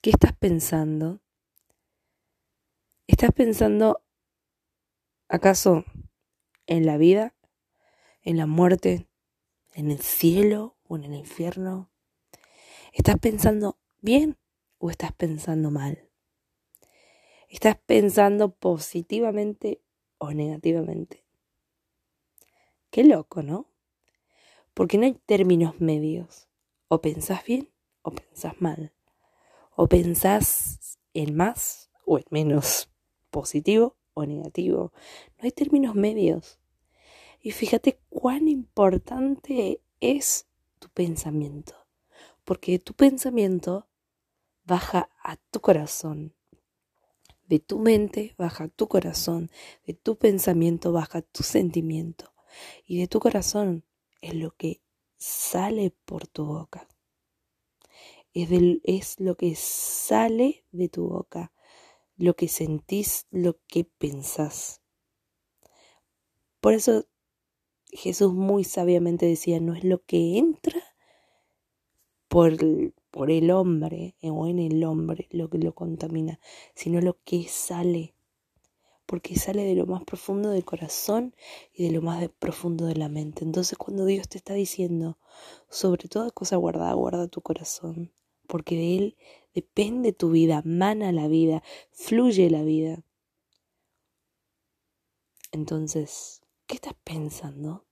¿Qué estás pensando? ¿Estás pensando acaso en la vida, en la muerte, en el cielo o en el infierno? ¿Estás pensando bien o estás pensando mal? ¿Estás pensando positivamente o negativamente? Qué loco, ¿no? Porque no hay términos medios. O pensás bien o pensás mal. O pensás en más o en menos positivo o negativo. No hay términos medios. Y fíjate cuán importante es tu pensamiento. Porque tu pensamiento baja a tu corazón. De tu mente baja tu corazón. De tu pensamiento baja tu sentimiento. Y de tu corazón es lo que sale por tu boca. Es, es lo que sale de tu boca lo que sentís, lo que pensás. Por eso Jesús muy sabiamente decía, no es lo que entra por, por el hombre o en el hombre lo que lo contamina, sino lo que sale, porque sale de lo más profundo del corazón y de lo más profundo de la mente. Entonces cuando Dios te está diciendo, sobre toda cosa guardada, guarda tu corazón, porque de él depende tu vida, mana la vida, fluye la vida. Entonces, ¿qué estás pensando?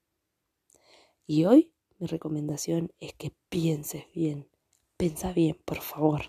Y hoy mi recomendación es que pienses bien. Pensa bien, por favor.